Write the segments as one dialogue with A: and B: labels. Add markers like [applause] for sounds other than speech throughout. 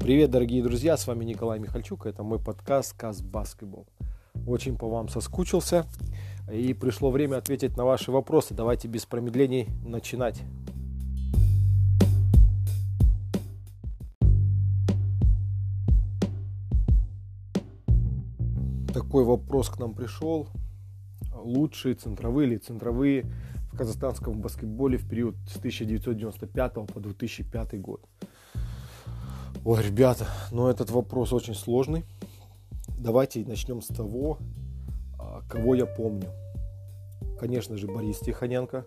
A: Привет, дорогие друзья, с вами Николай Михальчук, это мой подкаст «Каз Баскетбол». Очень по вам соскучился, и пришло время ответить на ваши вопросы. Давайте без промедлений начинать. Такой вопрос к нам пришел. Лучшие центровые или центровые в казахстанском баскетболе в период с 1995 по 2005 год. Ой, ребята, ну этот вопрос очень сложный. Давайте начнем с того, а, кого я помню. Конечно же, Борис Тихоненко.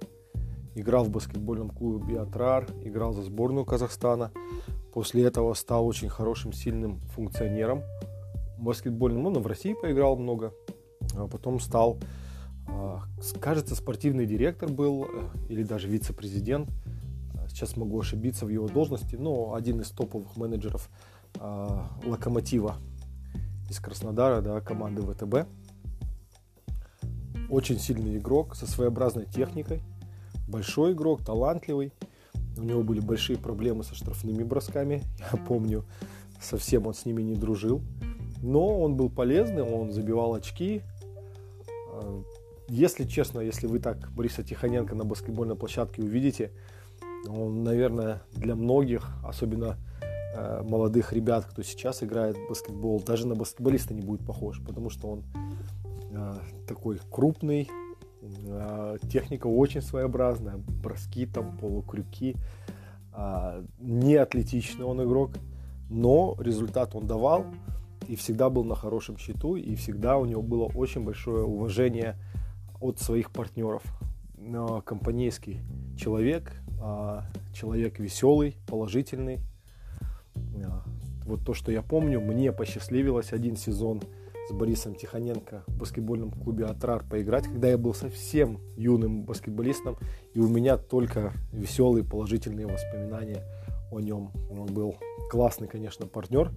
A: Играл в баскетбольном клубе «Атрар», играл за сборную Казахстана. После этого стал очень хорошим, сильным функционером баскетбольным. Ну, в России поиграл много. А потом стал, а, кажется, спортивный директор был, э, или даже вице-президент – сейчас могу ошибиться в его должности, но один из топовых менеджеров э, Локомотива из Краснодара, да, команды ВТБ. Очень сильный игрок со своеобразной техникой, большой игрок, талантливый. У него были большие проблемы со штрафными бросками, [laughs] я помню, совсем он с ними не дружил. Но он был полезный, он забивал очки. А, если честно, если вы так Бориса Тихоненко на баскетбольной площадке увидите, он, наверное, для многих, особенно э, молодых ребят, кто сейчас играет в баскетбол, даже на баскетболиста не будет похож, потому что он э, такой крупный, э, техника очень своеобразная, броски там, полукрюки, э, не атлетичный он игрок, но результат он давал и всегда был на хорошем счету, и всегда у него было очень большое уважение от своих партнеров. Компанейский человек, человек веселый, положительный. А, вот то, что я помню, мне посчастливилось один сезон с Борисом Тихоненко в баскетбольном клубе «Атрар» поиграть, когда я был совсем юным баскетболистом, и у меня только веселые, положительные воспоминания о нем. Он был классный, конечно, партнер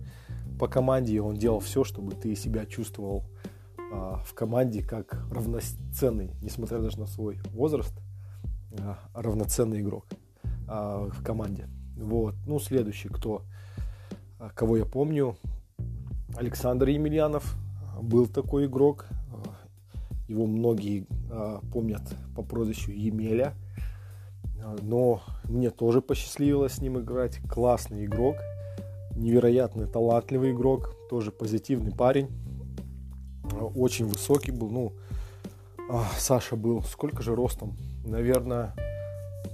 A: по команде, и он делал все, чтобы ты себя чувствовал а, в команде как равноценный, несмотря даже на свой возраст. А, равноценный игрок а, в команде. Вот. Ну, следующий, кто, а, кого я помню, Александр Емельянов был такой игрок. Его многие помнят по прозвищу Емеля. Но мне тоже посчастливилось с ним играть. Классный игрок, невероятно талантливый игрок, тоже позитивный парень. Очень высокий был. Ну, Саша был сколько же ростом? наверное,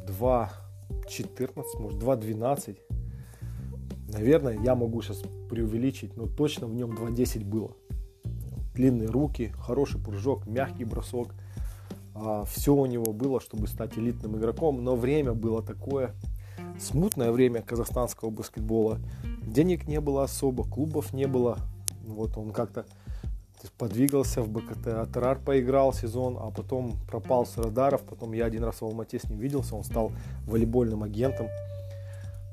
A: 2.14, может 2.12. Наверное, я могу сейчас преувеличить, но точно в нем 2.10 было. Длинные руки, хороший прыжок, мягкий бросок. А, все у него было, чтобы стать элитным игроком, но время было такое, смутное время казахстанского баскетбола. Денег не было особо, клубов не было. Вот он как-то подвигался в БКТ. Атерар поиграл сезон, а потом пропал с радаров. Потом я один раз в Алмате с ним виделся, он стал волейбольным агентом.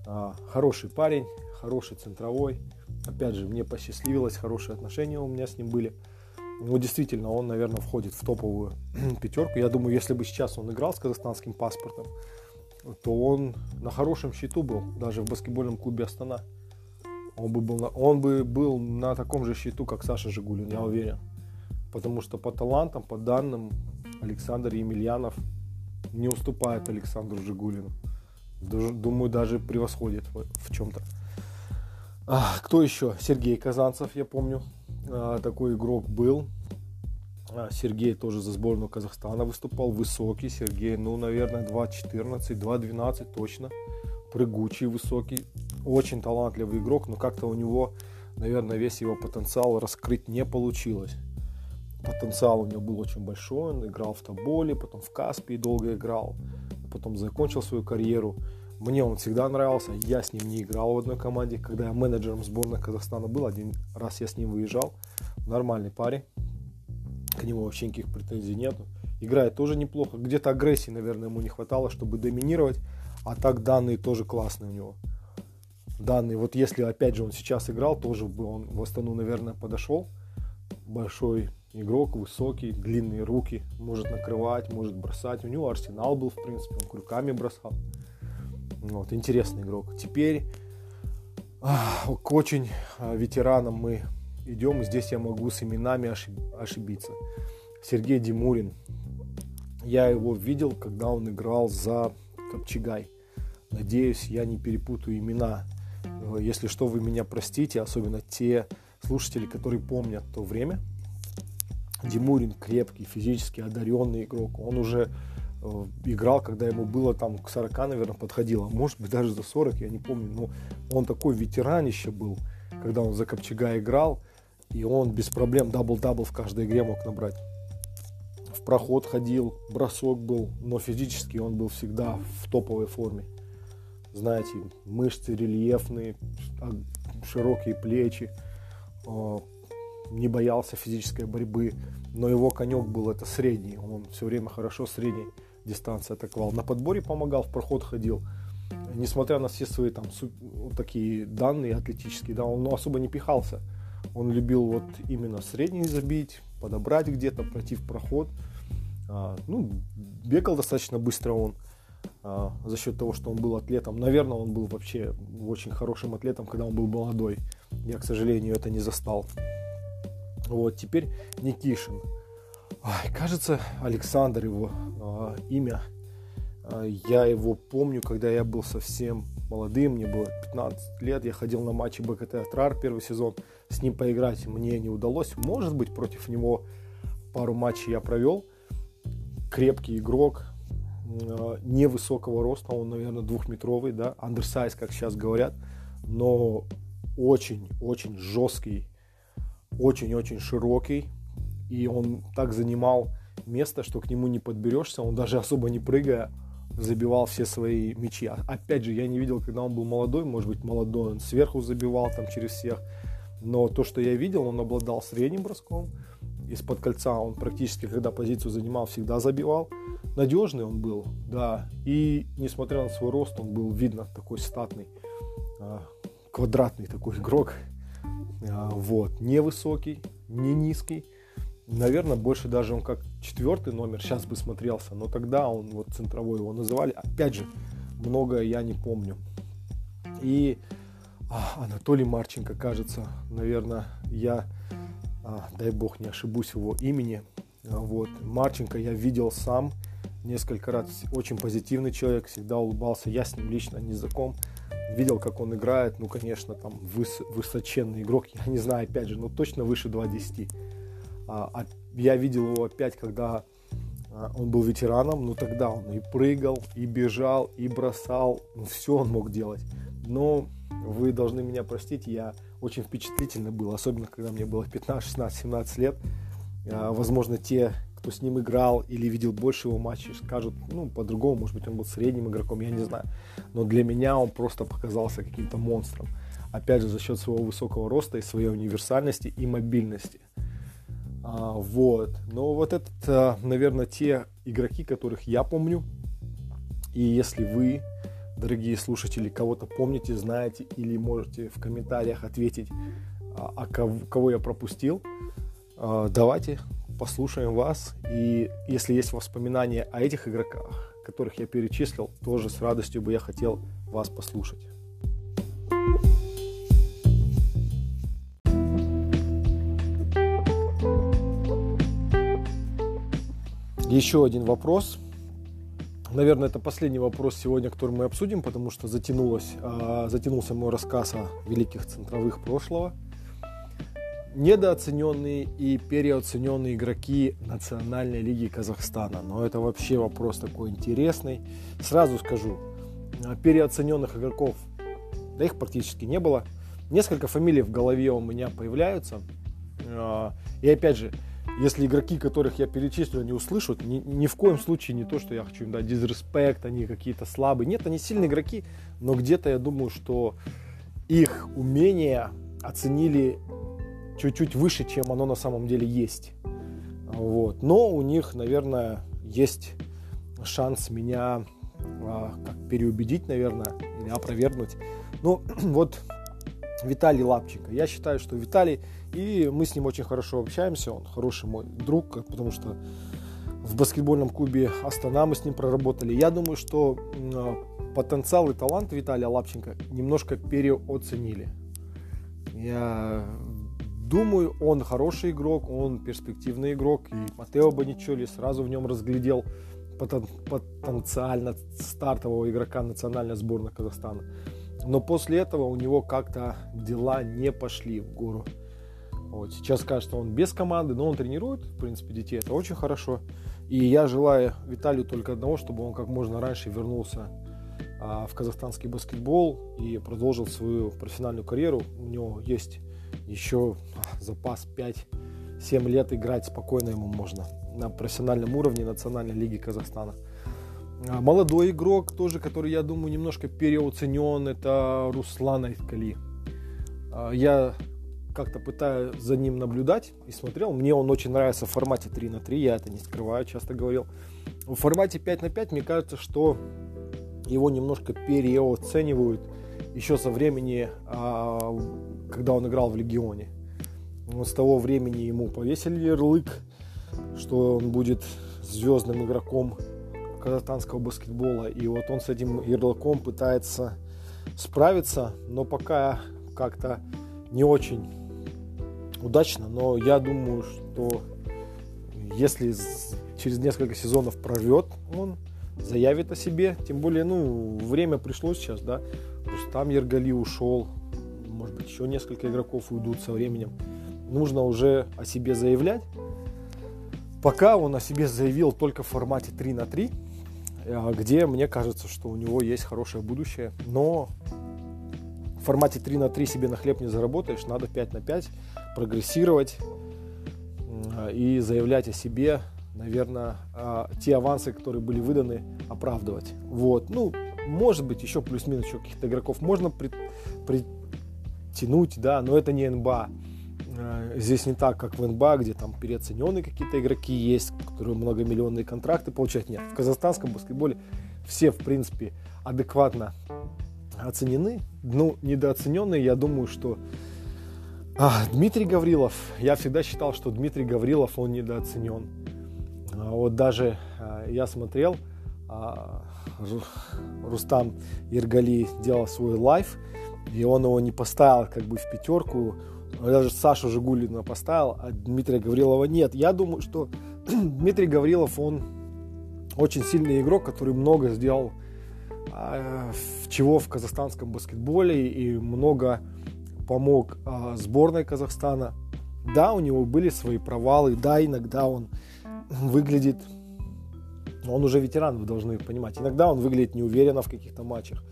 A: А, хороший парень, хороший центровой. Опять же, мне посчастливилось, хорошие отношения у меня с ним были. Ну, действительно, он, наверное, входит в топовую [clears throat] пятерку. Я думаю, если бы сейчас он играл с казахстанским паспортом, то он на хорошем счету был, даже в баскетбольном клубе Астана. Он бы, был на, он бы был на таком же счету, как Саша Жигулин, я уверен. Потому что по талантам, по данным, Александр Емельянов не уступает Александру Жигулину. Думаю, даже превосходит в, чем-то. А, кто еще? Сергей Казанцев, я помню. А, такой игрок был. А, Сергей тоже за сборную Казахстана выступал. Высокий Сергей, ну, наверное, 2.14, 2.12 точно. Прыгучий, высокий очень талантливый игрок, но как-то у него, наверное, весь его потенциал раскрыть не получилось. Потенциал у него был очень большой, он играл в Тоболе, потом в Каспии долго играл, потом закончил свою карьеру. Мне он всегда нравился, я с ним не играл в одной команде. Когда я менеджером сборной Казахстана был, один раз я с ним выезжал. Нормальный парень, к нему вообще никаких претензий нету. Играет тоже неплохо. Где-то агрессии, наверное, ему не хватало, чтобы доминировать. А так данные тоже классные у него данный. Вот если, опять же, он сейчас играл, тоже бы он в Астану, наверное, подошел. Большой игрок, высокий, длинные руки, может накрывать, может бросать. У него арсенал был, в принципе, он крюками бросал. Вот, интересный игрок. Теперь к очень а, ветеранам мы идем. Здесь я могу с именами ошибиться. Сергей Димурин. Я его видел, когда он играл за Копчегай. Надеюсь, я не перепутаю имена. Если что, вы меня простите, особенно те слушатели, которые помнят то время. Димурин крепкий, физически одаренный игрок. Он уже э, играл, когда ему было там к 40, наверное, подходило. Может быть, даже за 40, я не помню. Но он такой ветеранище был, когда он за Копчега играл. И он без проблем дабл-дабл в каждой игре мог набрать. В проход ходил, бросок был, но физически он был всегда в топовой форме. Знаете, мышцы рельефные, а, широкие плечи, а, не боялся физической борьбы, но его конек был это средний, он все время хорошо средней дистанции атаковал. На подборе помогал, в проход ходил. Несмотря на все свои там такие данные атлетические, да, он ну, особо не пихался. Он любил вот именно средний забить, подобрать где-то, пройти в проход. А, ну, бегал достаточно быстро он за счет того, что он был атлетом. Наверное, он был вообще очень хорошим атлетом, когда он был молодой. Я, к сожалению, это не застал. Вот, теперь Никишин. Ай, кажется, Александр его а, имя. А, я его помню, когда я был совсем молодым, мне было 15 лет, я ходил на матчи БКТ Атрар первый сезон, с ним поиграть мне не удалось. Может быть, против него пару матчей я провел. Крепкий игрок, э, невысокого роста, он, наверное, двухметровый, да, андерсайз, как сейчас говорят, но очень-очень жесткий, очень-очень широкий, и он так занимал место, что к нему не подберешься, он даже особо не прыгая забивал все свои мячи. А, опять же, я не видел, когда он был молодой, может быть, молодой, он сверху забивал там через всех, но то, что я видел, он обладал средним броском, из-под кольца он практически, когда позицию занимал, всегда забивал. Надежный он был, да. И несмотря на свой рост, он был видно такой статный, а, квадратный такой игрок. А, вот, невысокий, не низкий. Наверное, больше даже он как четвертый номер сейчас бы смотрелся, но тогда он вот центровой его называли. Опять же, многое я не помню. И а, Анатолий Марченко, кажется, наверное, я, дай бог не ошибусь его имени, а, вот, Марченко я видел сам несколько раз, очень позитивный человек, всегда улыбался, я с ним лично не знаком, видел, как он играет, ну, конечно, там выс, высоченный игрок, я не знаю, опять же, но точно выше 2.10. А, а я видел его опять, когда а, он был ветераном, но тогда он и прыгал, и бежал, и бросал, ну, все он мог делать. Но вы должны меня простить, я очень впечатлительный был, особенно когда мне было 15, 16, 17 лет. А, возможно, те, кто с ним играл или видел больше его матчей, скажут, ну, по-другому, может быть, он был средним игроком, я не знаю. Но для меня он просто показался каким-то монстром. Опять же, за счет своего высокого роста и своей универсальности и мобильности. А, вот. Но вот это, а, наверное, те игроки, которых я помню. И если вы дорогие слушатели, кого-то помните, знаете или можете в комментариях ответить, а, а кого, кого я пропустил, а, давайте послушаем вас. И если есть воспоминания о этих игроках, которых я перечислил, тоже с радостью бы я хотел вас послушать. Еще один вопрос – Наверное, это последний вопрос сегодня, который мы обсудим, потому что затянулось, а, затянулся мой рассказ о великих центровых прошлого. Недооцененные и переоцененные игроки Национальной лиги Казахстана. Но это вообще вопрос такой интересный. Сразу скажу, а, переоцененных игроков, да их практически не было. Несколько фамилий в голове у меня появляются. А, и опять же, если игроки, которых я перечислю, не услышат, ни, ни в коем случае не то, что я хочу им дать дизреспект, они какие-то слабые. Нет, они сильные игроки, но где-то я думаю, что их умения оценили чуть-чуть выше, чем оно на самом деле есть. Вот. Но у них, наверное, есть шанс меня а, как переубедить, наверное, или опровергнуть. Ну, [clears throat] вот Виталий Лапченко. Я считаю, что Виталий, и мы с ним очень хорошо общаемся, он хороший мой друг, потому что в баскетбольном клубе Астана мы с ним проработали. Я думаю, что потенциал и талант Виталия Лапченко немножко переоценили. Я думаю, он хороший игрок, он перспективный игрок. И Матео Боничоли сразу в нем разглядел потенциально стартового игрока национальной сборной Казахстана. Но после этого у него как-то дела не пошли в гору. Вот. Сейчас кажется, он без команды, но он тренирует, в принципе, детей. Это очень хорошо. И я желаю Виталию только одного, чтобы он как можно раньше вернулся а, в казахстанский баскетбол и продолжил свою профессиональную карьеру. У него есть еще запас 5-7 лет играть спокойно ему можно на профессиональном уровне Национальной лиги Казахстана. А, молодой игрок тоже, который, я думаю, немножко переоценен, это Руслан Айткали. А, я как-то пытаюсь за ним наблюдать и смотрел. Мне он очень нравится в формате 3 на 3, я это не скрываю, часто говорил. В формате 5 на 5 мне кажется, что его немножко переоценивают еще со времени, а, когда он играл в Легионе. Вот с того времени ему повесили ярлык, что он будет звездным игроком казахстанского баскетбола. И вот он с этим ярлыком пытается справиться, но пока как-то не очень удачно. Но я думаю, что если через несколько сезонов прорвет он, заявит о себе. Тем более, ну, время пришло сейчас, да. Рустам Ергали ушел. Может быть, еще несколько игроков уйдут со временем. Нужно уже о себе заявлять. Пока он о себе заявил только в формате 3 на 3, э, где мне кажется, что у него есть хорошее будущее. Но в формате 3 на 3 себе на хлеб не заработаешь, надо 5 на 5 прогрессировать и заявлять о себе наверное, а, те авансы, которые были выданы, оправдывать. Вот. Ну, может быть, еще плюс-минус еще каких-то игроков можно при, притянуть, да, но это не НБА. А, здесь не так, как в НБА, где там переоцененные какие-то игроки есть, которые многомиллионные контракты получают. Нет, в казахстанском баскетболе все, в принципе, адекватно оценены. Ну, недооцененные, я думаю, что а, Дмитрий Гаврилов. Я всегда считал, что Дмитрий Гаврилов, он недооценен. А вот даже а, я смотрел, а, Рустам Иргали делал свой live, и он его не поставил как бы в пятерку. Даже Сашу Жигулина поставил, а Дмитрия Гаврилова нет. Я думаю, что [clears throat] Дмитрий Гаврилов, он очень сильный игрок, который много сделал чего в казахстанском баскетболе и много помог сборной Казахстана. Да, у него были свои провалы, да, иногда он выглядит, он уже ветеран, вы должны понимать, иногда он выглядит неуверенно в каких-то матчах,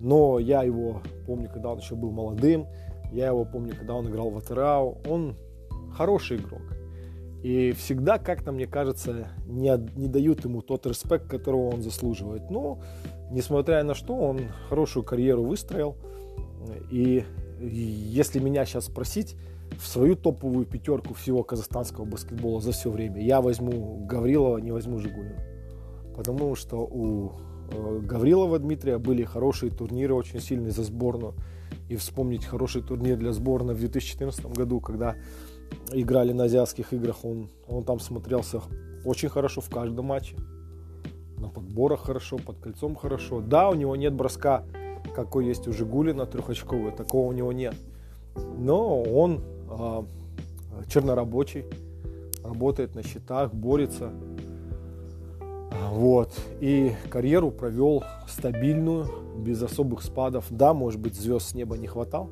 A: но я его помню, когда он еще был молодым, я его помню, когда он играл в Атерау, он хороший игрок. И всегда, как-то, мне кажется, не, не дают ему тот респект, которого он заслуживает. Но, несмотря на что, он хорошую карьеру выстроил. И если меня сейчас спросить, в свою топовую пятерку всего казахстанского баскетбола за все время я возьму Гаврилова, не возьму Жигулина. Потому что у э, Гаврилова Дмитрия были хорошие турниры, очень сильные за сборную. И вспомнить хороший турнир для сборной в 2014 году, когда играли на азиатских играх, он, он там смотрелся очень хорошо в каждом матче. На подборах хорошо, под кольцом хорошо. Да, у него нет броска, какой есть у Жигулина трехочковый, такого у него нет. Но он а, чернорабочий, работает на счетах, борется. Вот. И карьеру провел стабильную, без особых спадов. Да, может быть, звезд с неба не хватал,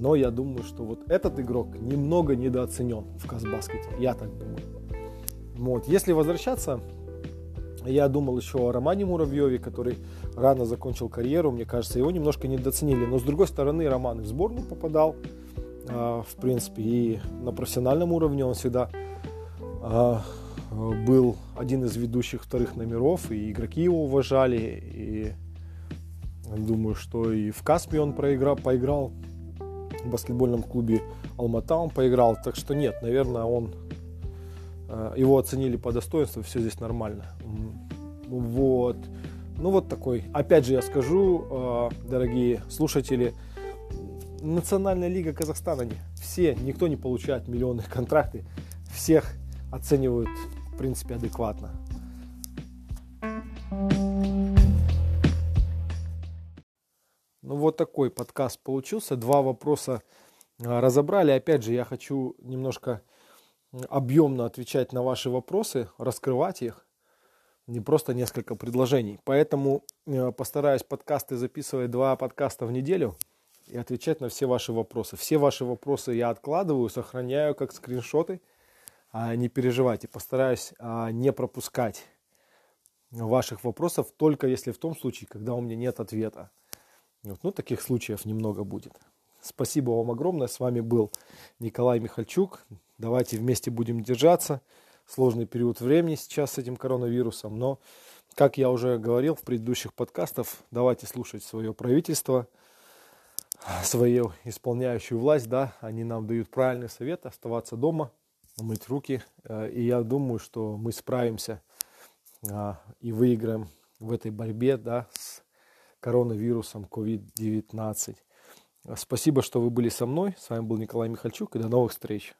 A: но я думаю, что вот этот игрок немного недооценен в Казбаскете. Я так думаю. Вот. Если возвращаться, я думал еще о Романе Муравьеве, который рано закончил карьеру. Мне кажется, его немножко недооценили. Но с другой стороны, Роман в сборную попадал. А, в принципе, и на профессиональном уровне он всегда а, был один из ведущих вторых номеров, и игроки его уважали, и думаю, что и в Каспе он проиграл, поиграл, в баскетбольном клубе Алмата он поиграл, так что нет, наверное, он а, его оценили по достоинству, все здесь нормально. Вот. Ну вот такой. Опять же я скажу, дорогие слушатели, Национальная лига Казахстана. Все, никто не получает миллионные [laughs] контракты. Всех оценивают, в принципе, адекватно. Ну вот такой подкаст получился. Два вопроса разобрали. Опять же, я хочу немножко объемно отвечать на ваши вопросы, раскрывать их, не просто несколько предложений. Поэтому э, постараюсь подкасты записывать два подкаста в неделю и отвечать на все ваши вопросы. Все ваши вопросы я откладываю, сохраняю как скриншоты. А, не переживайте, постараюсь а, не пропускать ваших вопросов, только если в том случае, когда у меня нет ответа. Вот. Ну, таких случаев немного будет. Спасибо вам огромное. С вами был Николай Михальчук. Давайте вместе будем держаться. Сложный период времени сейчас с этим коронавирусом, но, как я уже говорил в предыдущих подкастах, давайте слушать свое правительство, свою исполняющую власть, да, они нам дают правильный совет оставаться дома, мыть руки, э, и я думаю, что мы справимся а, и выиграем в этой борьбе, да, с коронавирусом COVID-19. Спасибо, что вы были со мной. С вами был Николай Михальчук и до новых встреч.